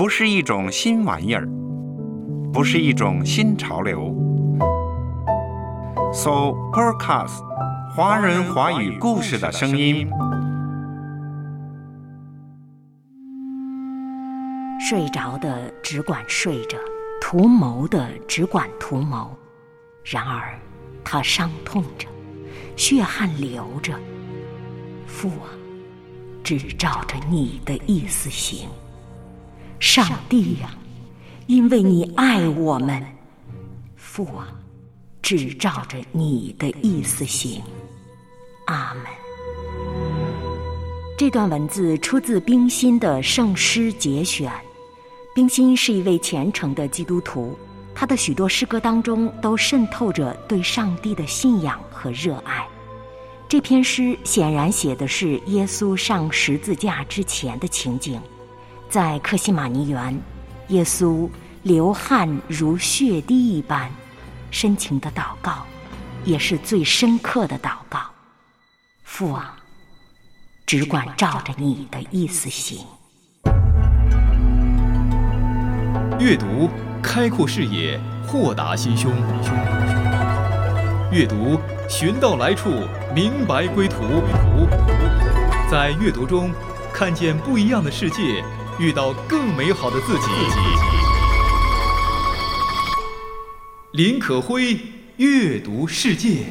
不是一种新玩意儿，不是一种新潮流。So Podcast，华人华语故事的声音。睡着的只管睡着，图谋的只管图谋。然而，他伤痛着，血汗流着。父啊，只照着你的意思行。上帝呀，因为你爱我们，父啊，只照着你的意思行。阿门。这段文字出自冰心的圣诗节选。冰心是一位虔诚的基督徒，他的许多诗歌当中都渗透着对上帝的信仰和热爱。这篇诗显然写的是耶稣上十字架之前的情景。在克西马尼园，耶稣流汗如血滴一般，深情的祷告，也是最深刻的祷告。父啊，只管照着你的意思行。阅读开阔视野，豁达心胸。阅读寻到来处，明白归途。在阅读中看见不一样的世界。遇到更美好的自己。林可辉阅读世界。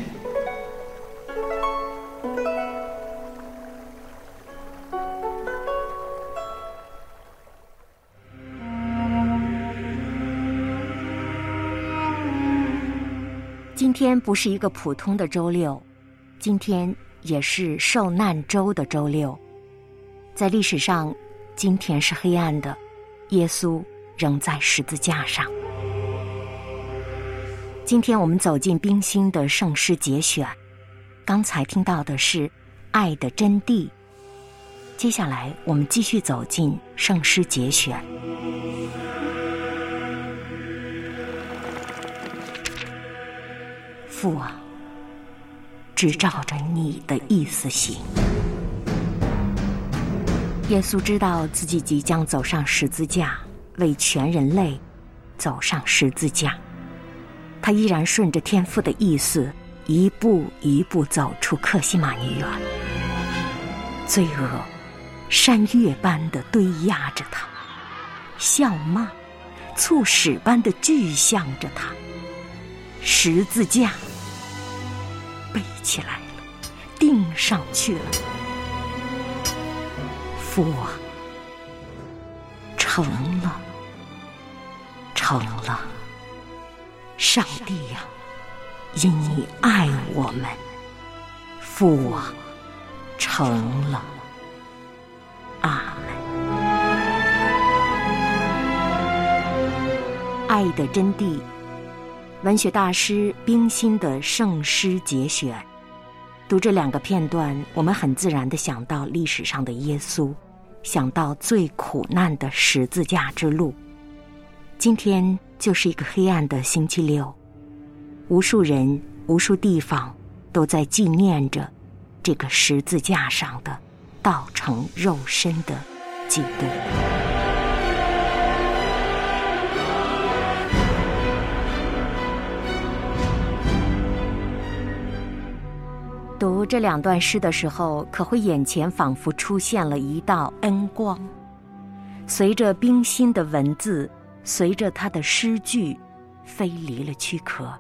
今天不是一个普通的周六，今天也是受难周的周六，在历史上。今天是黑暗的，耶稣仍在十字架上。今天我们走进冰心的圣诗节选，刚才听到的是爱的真谛。接下来我们继续走进圣诗节选。父啊，只照着你的意思行。耶稣知道自己即将走上十字架，为全人类走上十字架。他依然顺着天父的意思，一步一步走出克西马尼园。罪恶山岳般的堆压着他，笑骂、促使般的具象着他。十字架背起来了，钉上去了。父啊，成了，成了！上帝呀，因你爱我们，父啊，成了！阿门。爱的真谛，文学大师冰心的圣诗节选。读这两个片段，我们很自然的想到历史上的耶稣，想到最苦难的十字架之路。今天就是一个黑暗的星期六，无数人、无数地方都在纪念着这个十字架上的道成肉身的基督。这两段诗的时候，可会眼前仿佛出现了一道恩光，随着冰心的文字，随着他的诗句，飞离了躯壳，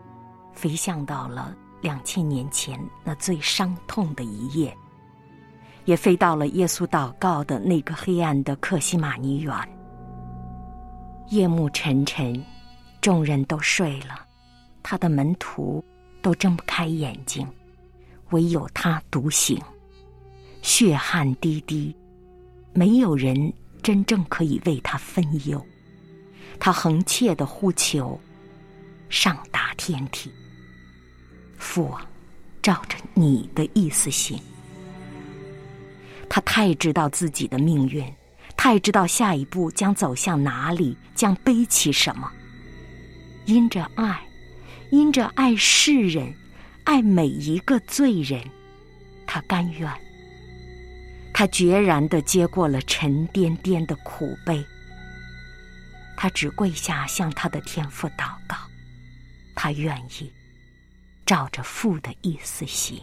飞向到了两千年前那最伤痛的一夜，也飞到了耶稣祷告的那个黑暗的克西马尼园。夜幕沉沉，众人都睡了，他的门徒都睁不开眼睛。唯有他独行，血汗滴滴，没有人真正可以为他分忧。他横切的呼求，上达天体。父啊，照着你的意思行。他太知道自己的命运，太知道下一步将走向哪里，将背起什么。因着爱，因着爱世人。爱每一个罪人，他甘愿，他决然的接过了沉甸甸的苦悲。他只跪下向他的天父祷告，他愿意照着父的意思行。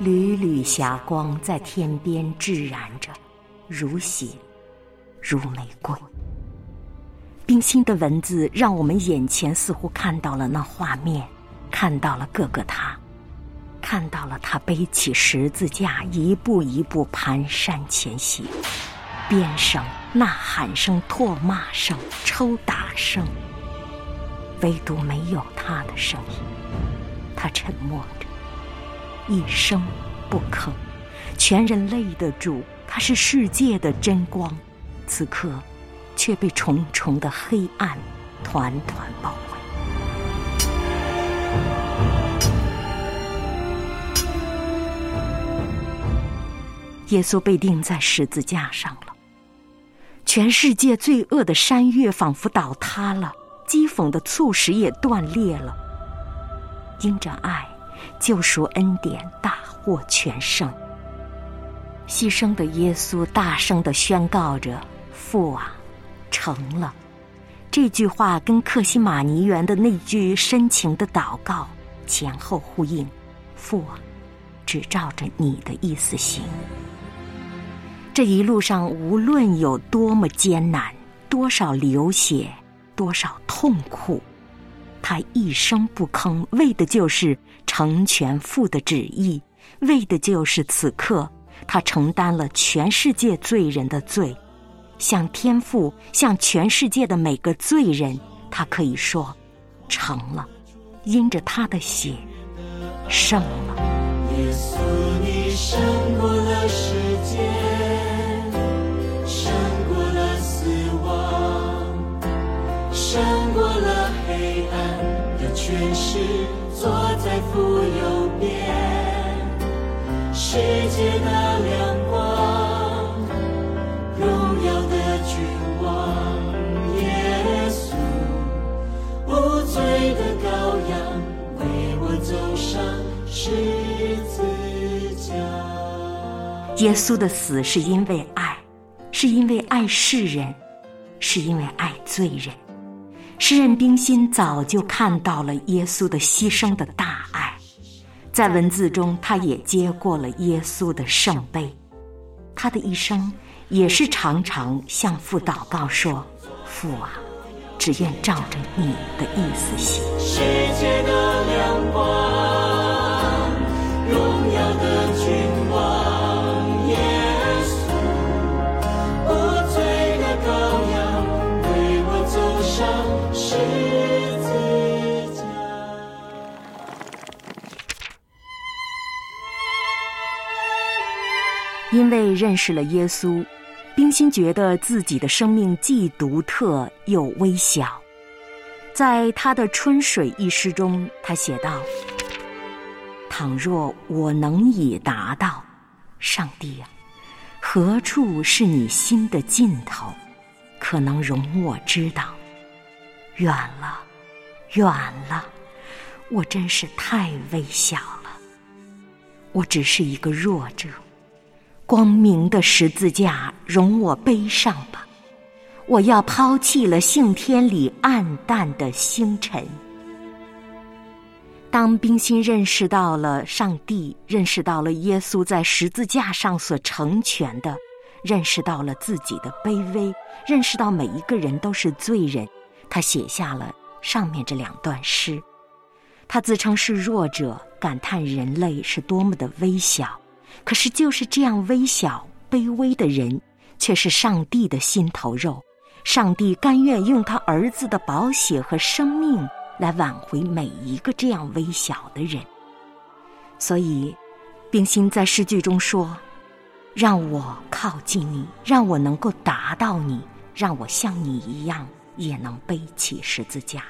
缕缕霞光在天边炙燃着，如血，如玫瑰。冰心的文字让我们眼前似乎看到了那画面，看到了各个他。看到了他背起十字架，一步一步蹒跚前行，鞭声、呐喊声、唾骂声、抽打声，唯独没有他的声音。他沉默着，一声不吭。全人类的主，他是世界的真光，此刻却被重重的黑暗团团包围。耶稣被钉在十字架上了，全世界罪恶的山岳仿佛倒塌了，讥讽的促使也断裂了。因着爱，救赎恩典大获全胜。牺牲的耶稣大声的宣告着：“父啊，成了。”这句话跟克西玛尼园的那句深情的祷告前后呼应：“父啊，只照着你的意思行。”这一路上，无论有多么艰难，多少流血，多少痛苦，他一声不吭，为的就是成全父的旨意，为的就是此刻他承担了全世界罪人的罪，向天父，向全世界的每个罪人，他可以说成了，因着他的血胜了。耶稣，你胜过了世界。胜过了死亡，胜过了黑暗的权势，坐在父右边，世界的亮耶稣的死是因为爱，是因为爱世人，是因为爱罪人。诗人冰心早就看到了耶稣的牺牲的大爱，在文字中，他也接过了耶稣的圣杯。他的一生也是常常向父祷告说：“父啊，只愿照着你的意思行。”世界的亮光，因为认识了耶稣，冰心觉得自己的生命既独特又微小。在他的《春水》一诗中，他写道：“倘若我能以达到，上帝啊，何处是你心的尽头？可能容我知道。”远了，远了，我真是太微小了。我只是一个弱者，光明的十字架容我背上吧。我要抛弃了信天里暗淡的星辰。当冰心认识到了上帝，认识到了耶稣在十字架上所成全的，认识到了自己的卑微，认识到每一个人都是罪人。他写下了上面这两段诗，他自称是弱者，感叹人类是多么的微小。可是就是这样微小、卑微的人，却是上帝的心头肉。上帝甘愿用他儿子的宝血和生命来挽回每一个这样微小的人。所以，冰心在诗句中说：“让我靠近你，让我能够达到你，让我像你一样。”也能背起十字架，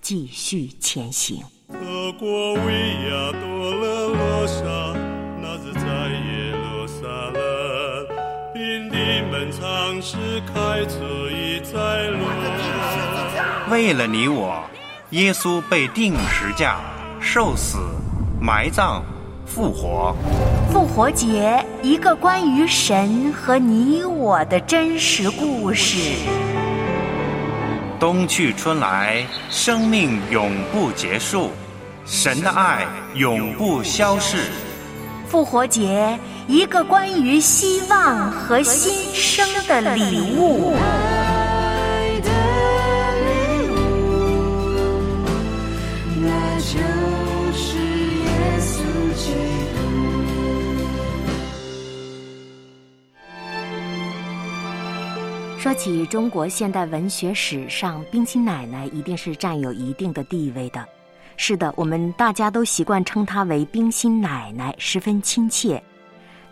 继续前行。德国维亚多勒罗，开车路。为了你我，耶稣被钉十架，受死、埋葬、复活。复活节，一个关于神和你我的真实故事。冬去春来，生命永不结束，神的爱永不消逝。复活节，一个关于希望和新生的礼物。那就是耶稣基督。说起中国现代文学史上，冰心奶奶一定是占有一定的地位的。是的，我们大家都习惯称她为冰心奶奶，十分亲切。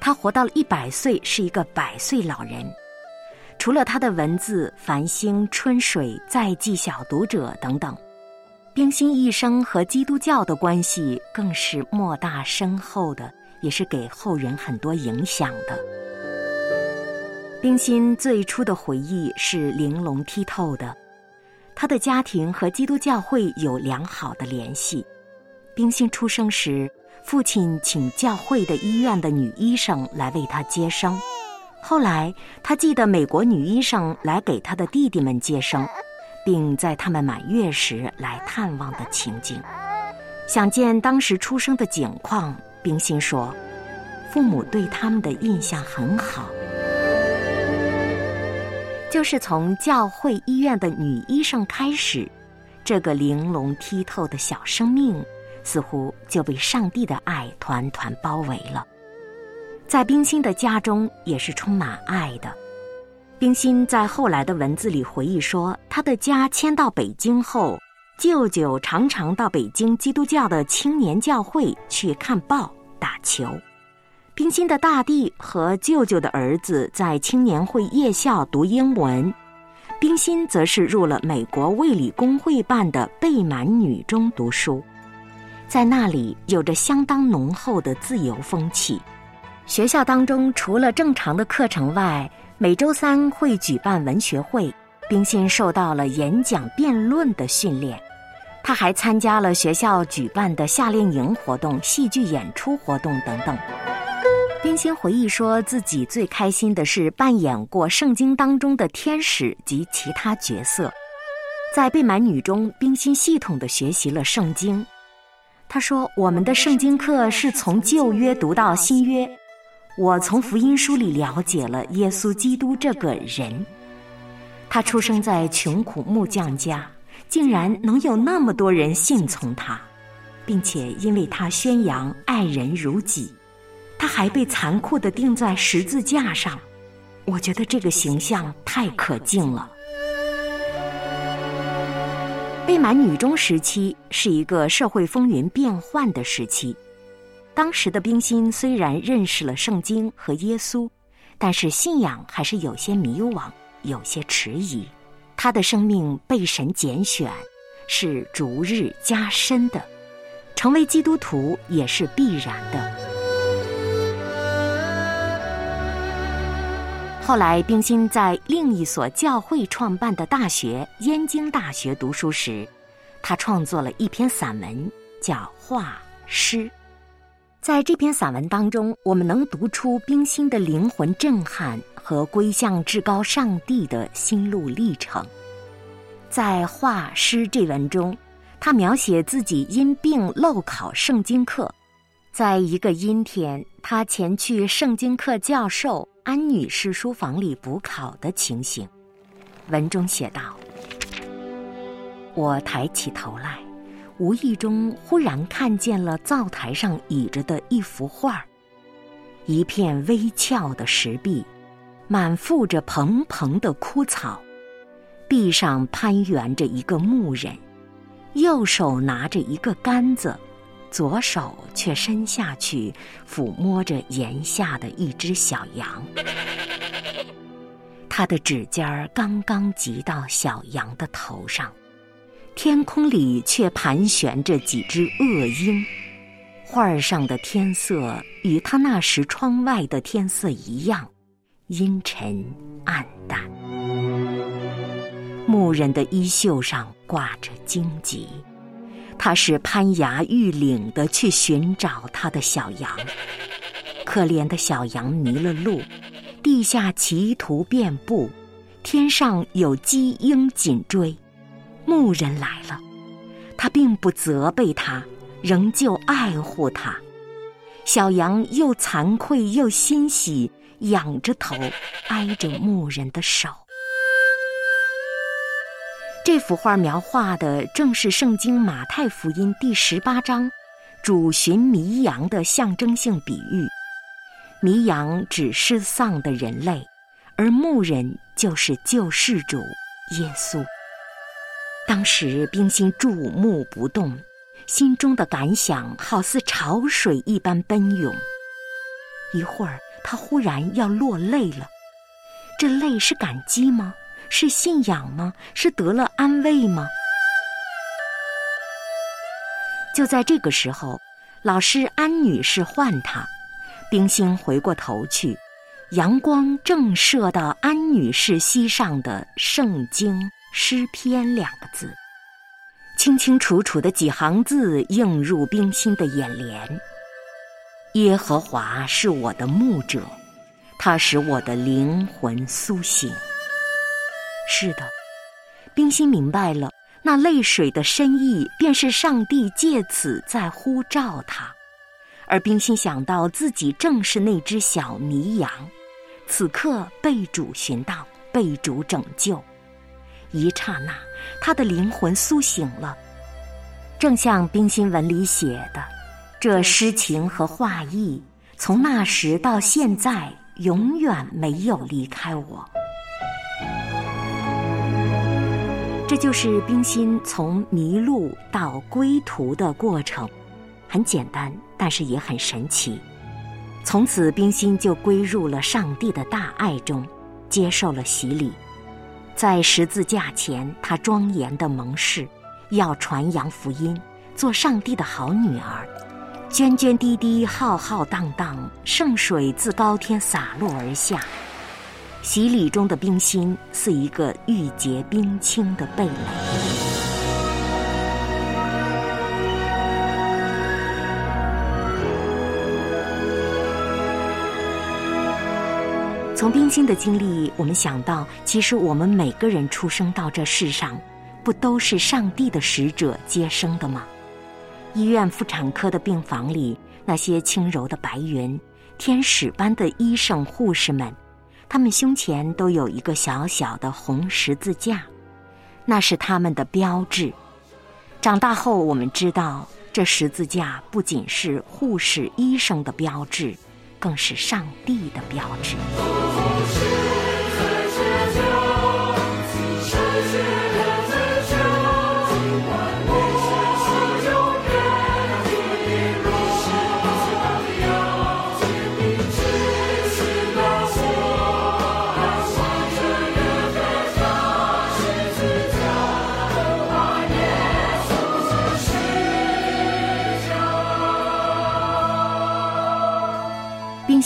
他活到了一百岁，是一个百岁老人。除了他的文字《繁星》《春水》《再记小读者》等等，冰心一生和基督教的关系更是莫大深厚的，也是给后人很多影响的。冰心最初的回忆是玲珑剔透的，她的家庭和基督教会有良好的联系。冰心出生时，父亲请教会的医院的女医生来为他接生，后来他记得美国女医生来给他的弟弟们接生，并在他们满月时来探望的情景。想见当时出生的景况，冰心说，父母对他们的印象很好。就是从教会医院的女医生开始，这个玲珑剔透的小生命，似乎就被上帝的爱团团包围了。在冰心的家中也是充满爱的。冰心在后来的文字里回忆说，他的家迁到北京后，舅舅常常到北京基督教的青年教会去看报、打球。冰心的大弟和舅舅的儿子在青年会夜校读英文，冰心则是入了美国卫理公会办的贝满女中读书，在那里有着相当浓厚的自由风气。学校当中除了正常的课程外，每周三会举办文学会，冰心受到了演讲辩论的训练。他还参加了学校举办的夏令营活动、戏剧演出活动等等。冰心回忆说自己最开心的是扮演过圣经当中的天使及其他角色。在被满女中，冰心系统的学习了圣经。他说：“我们的圣经课是从旧约读到新约，我从福音书里了解了耶稣基督这个人。他出生在穷苦木匠家，竟然能有那么多人信从他，并且因为他宣扬爱人如己。”他还被残酷的钉在十字架上，我觉得这个形象太可敬了。贝满女中时期是一个社会风云变幻的时期，当时的冰心虽然认识了圣经和耶稣，但是信仰还是有些迷惘，有些迟疑。她的生命被神拣选，是逐日加深的，成为基督徒也是必然的。后来，冰心在另一所教会创办的大学——燕京大学读书时，他创作了一篇散文，叫《画诗》。在这篇散文当中，我们能读出冰心的灵魂震撼和归向至高上帝的心路历程。在《画诗》这文中，他描写自己因病漏考圣经课，在一个阴天，他前去圣经课教授。安女士书房里补考的情形，文中写道：“我抬起头来，无意中忽然看见了灶台上倚着的一幅画一片微翘的石壁，满覆着蓬蓬的枯草，壁上攀援着一个牧人，右手拿着一个杆子。”左手却伸下去抚摸着檐下的一只小羊，他的指尖儿刚刚及到小羊的头上，天空里却盘旋着几只恶鹰。画儿上的天色与他那时窗外的天色一样，阴沉暗淡。牧人的衣袖上挂着荆棘。他是攀崖遇岭的去寻找他的小羊。可怜的小羊迷了路，地下歧途遍布，天上有鸡鹰紧追。牧人来了，他并不责备他，仍旧爱护他。小羊又惭愧又欣喜，仰着头，挨着牧人的手。这幅画描画的正是圣经马太福音第十八章主寻迷羊的象征性比喻。迷羊指失丧的人类，而牧人就是救世主耶稣。当时冰心注目不动，心中的感想好似潮水一般奔涌。一会儿，他忽然要落泪了。这泪是感激吗？是信仰吗？是得了安慰吗？就在这个时候，老师安女士唤他，冰心回过头去，阳光正射到安女士膝上的《圣经诗篇》两个字，清清楚楚的几行字映入冰心的眼帘：“耶和华是我的牧者，他使我的灵魂苏醒。”是的，冰心明白了，那泪水的深意，便是上帝借此在呼召他。而冰心想到自己正是那只小迷羊，此刻被主寻到，被主拯救，一刹那，他的灵魂苏醒了。正像冰心文里写的，这诗情和画意，从那时到现在，永远没有离开我。这就是冰心从迷路到归途的过程，很简单，但是也很神奇。从此，冰心就归入了上帝的大爱中，接受了洗礼。在十字架前，他庄严的盟誓，要传扬福音，做上帝的好女儿。涓涓滴滴，浩浩荡荡，圣水自高天洒落而下。洗礼中的冰心似一个玉洁冰清的蓓蕾。从冰心的经历，我们想到，其实我们每个人出生到这世上，不都是上帝的使者接生的吗？医院妇产科的病房里，那些轻柔的白云，天使般的医生护士们。他们胸前都有一个小小的红十字架，那是他们的标志。长大后，我们知道，这十字架不仅是护士、医生的标志，更是上帝的标志。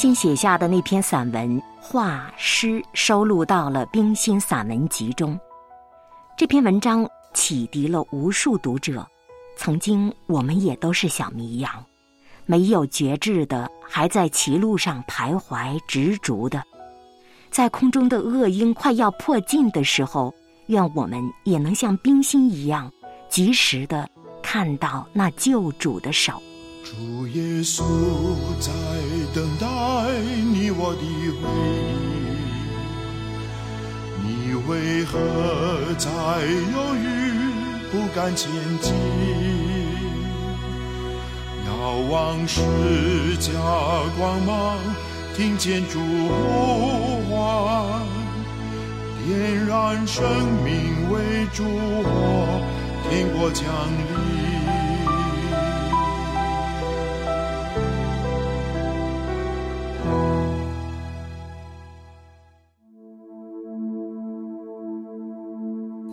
心写下的那篇散文画诗收录到了《冰心散文集》中。这篇文章启迪了无数读者。曾经我们也都是小迷羊，没有觉志的，还在歧路上徘徊执着的。在空中的恶鹰快要迫近的时候，愿我们也能像冰心一样，及时的看到那救主的手。主耶稣在等待你我的回应，你为何在犹豫不敢前进？遥望世家光芒，听见主呼唤，点燃生命为烛火，天国降临。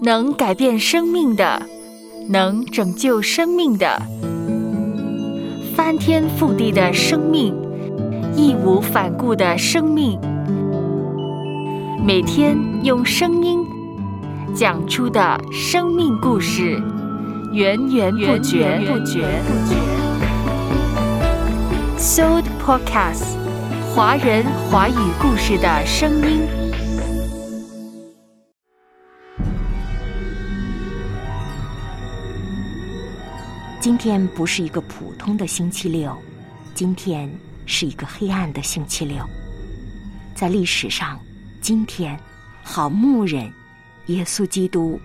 能改变生命的，能拯救生命的，翻天覆地的生命，义无反顾的生命，每天用声音讲出的生命故事，源源不绝。Soul Podcast，华人华语故事的声音。今天不是一个普通的星期六，今天是一个黑暗的星期六。在历史上，今天，好牧人耶稣基督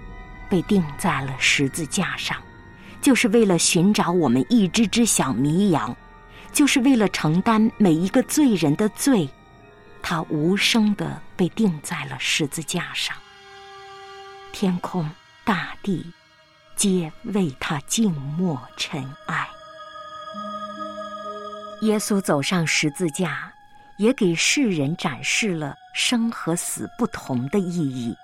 被钉在了十字架上，就是为了寻找我们一只只小迷羊，就是为了承担每一个罪人的罪，他无声的被钉在了十字架上。天空、大地，皆为他静默尘埃。耶稣走上十字架。也给世人展示了生和死不同的意义。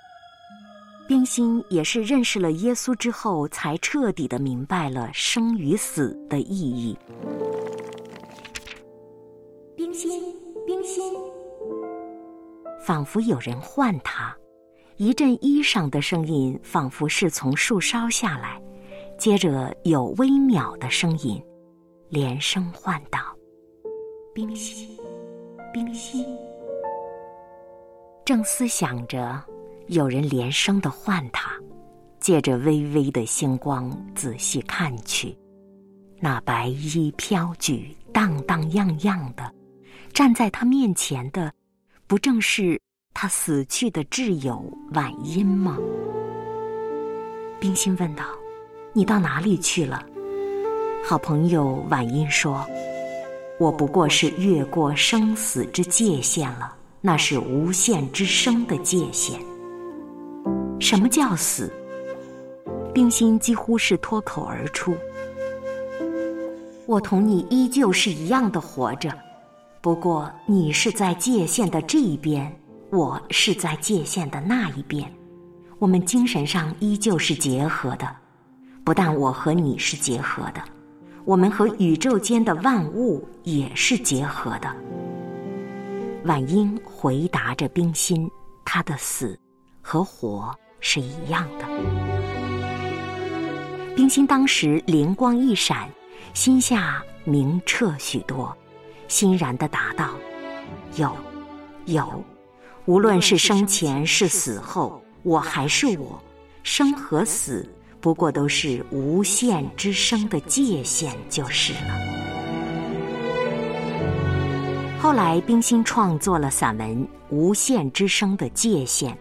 冰心也是认识了耶稣之后，才彻底的明白了生与死的意义。冰心，冰心，仿佛有人唤他，一阵衣裳的声音，仿佛是从树梢下来，接着有微渺的声音，连声唤道：“冰心。”冰心，正思想着，有人连声的唤他，借着微微的星光仔细看去，那白衣飘举、荡荡漾漾的，站在他面前的，不正是他死去的挚友婉音吗？冰心问道：“你到哪里去了？”好朋友婉音说。我不过是越过生死之界限了，那是无限之生的界限。什么叫死？冰心几乎是脱口而出。我同你依旧是一样的活着，不过你是在界限的这一边，我是在界限的那一边。我们精神上依旧是结合的，不但我和你是结合的。我们和宇宙间的万物也是结合的。婉英回答着冰心：“他的死和活是一样的。”冰心当时灵光一闪，心下明澈许多，欣然的答道：“有，有，无论是生前是死后，我还是我，生和死。”不过都是无限之声的界限就是了。后来，冰心创作了散文《无限之声的界限》，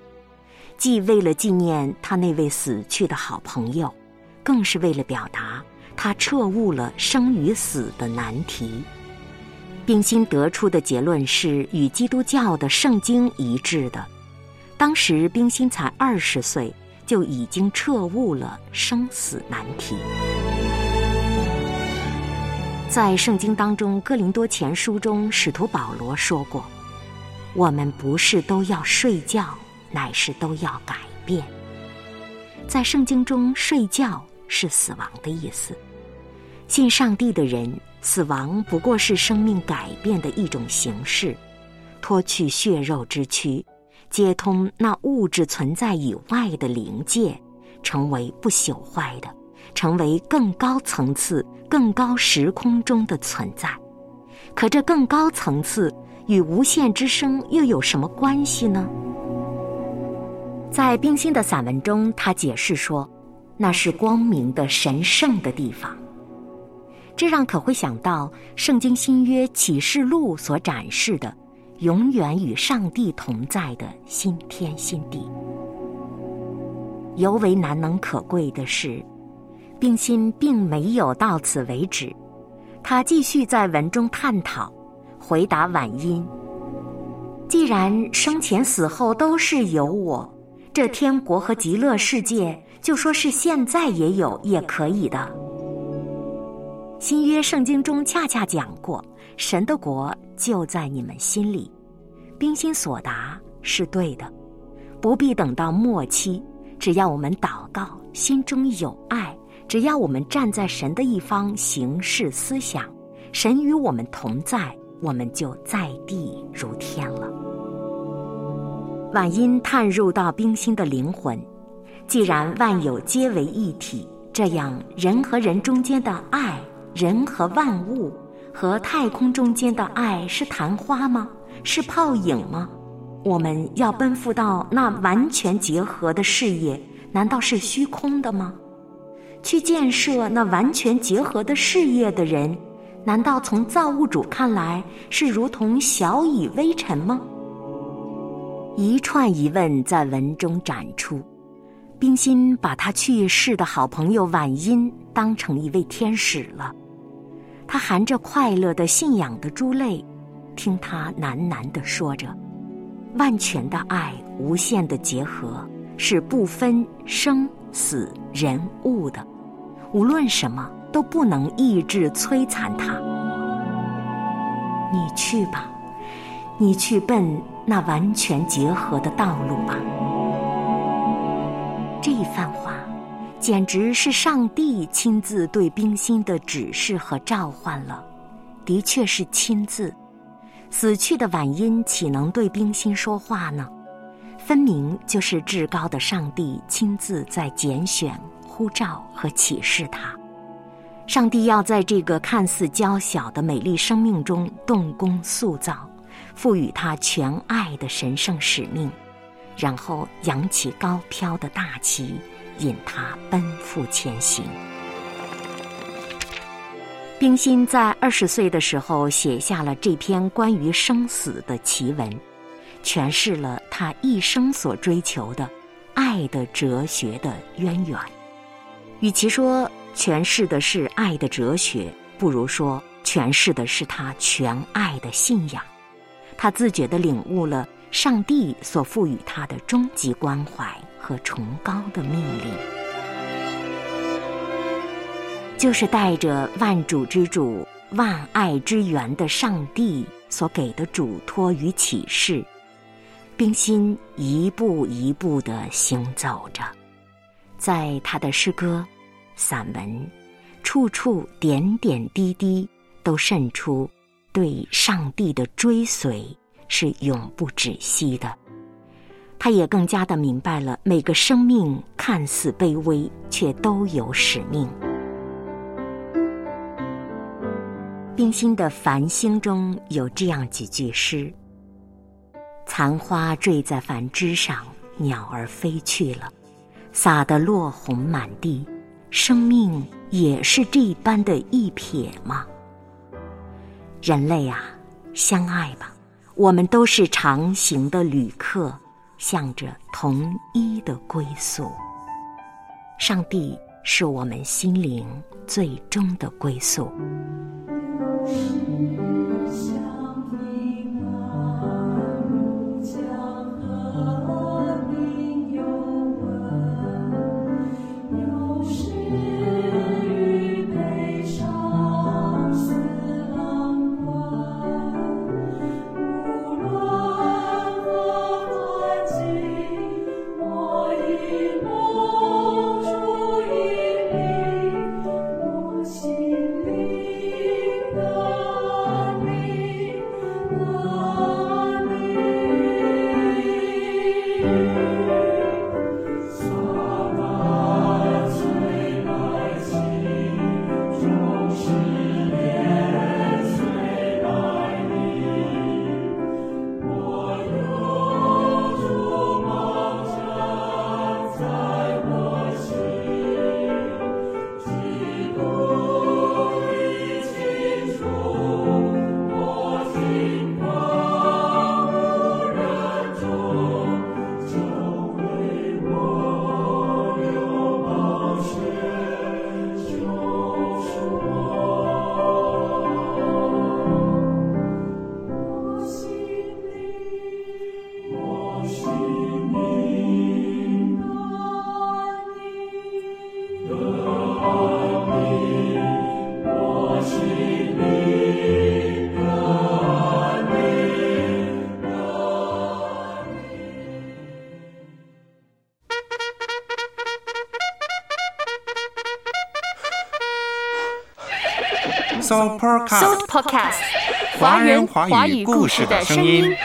既为了纪念他那位死去的好朋友，更是为了表达他彻悟了生与死的难题。冰心得出的结论是与基督教的圣经一致的。当时，冰心才二十岁。就已经彻悟了生死难题。在圣经当中，《哥林多前书》中，使徒保罗说过：“我们不是都要睡觉，乃是都要改变。”在圣经中，睡觉是死亡的意思。信上帝的人，死亡不过是生命改变的一种形式，脱去血肉之躯。接通那物质存在以外的灵界，成为不朽坏的，成为更高层次、更高时空中的存在。可这更高层次与无限之声又有什么关系呢？在冰心的散文中，他解释说，那是光明的、神圣的地方。这让可会想到《圣经新约启示录》所展示的。永远与上帝同在的新天新地。尤为难能可贵的是，冰心并没有到此为止，他继续在文中探讨，回答婉音：既然生前死后都是有我，这天国和极乐世界，就说是现在也有，也可以的。新约圣经中恰恰讲过。神的国就在你们心里，冰心所答是对的，不必等到末期，只要我们祷告，心中有爱，只要我们站在神的一方行事思想，神与我们同在，我们就在地如天了。晚音探入到冰心的灵魂，既然万有皆为一体，这样，人和人中间的爱，人和万物，和太空中间的爱是昙花吗？是泡影吗？我们要奔赴到那完全结合的事业，难道是虚空的吗？去建设那完全结合的事业的人，难道从造物主看来是如同小蚁微尘吗？一串疑问在文中展出。冰心把他去世的好朋友婉音当成一位天使了，他含着快乐的信仰的珠泪，听他喃喃地说着：“万全的爱，无限的结合，是不分生死人物的，无论什么都不能抑制摧残它。你去吧，你去奔那完全结合的道路吧。”这一番话，简直是上帝亲自对冰心的指示和召唤了。的确是亲自。死去的婉音岂能对冰心说话呢？分明就是至高的上帝亲自在拣选、呼召和启示他。上帝要在这个看似娇小的美丽生命中动工塑造，赋予他全爱的神圣使命。然后扬起高飘的大旗，引他奔赴前行。冰心在二十岁的时候写下了这篇关于生死的奇文，诠释了他一生所追求的爱的哲学的渊源。与其说诠释的是爱的哲学，不如说诠释的是他全爱的信仰。他自觉地领悟了。上帝所赋予他的终极关怀和崇高的命令，就是带着万主之主、万爱之源的上帝所给的嘱托与启示，冰心一步一步的行走着，在他的诗歌、散文，处处点点滴滴都渗出对上帝的追随。是永不止息的，他也更加的明白了每个生命看似卑微，却都有使命。冰心的《繁星》中有这样几句诗：“残花坠在繁枝上，鸟儿飞去了，洒得落红满地。生命也是这般的一瞥吗？人类啊，相爱吧。”我们都是长行的旅客，向着同一的归宿。上帝是我们心灵最终的归宿。So Podcast，华人华语故事的声音。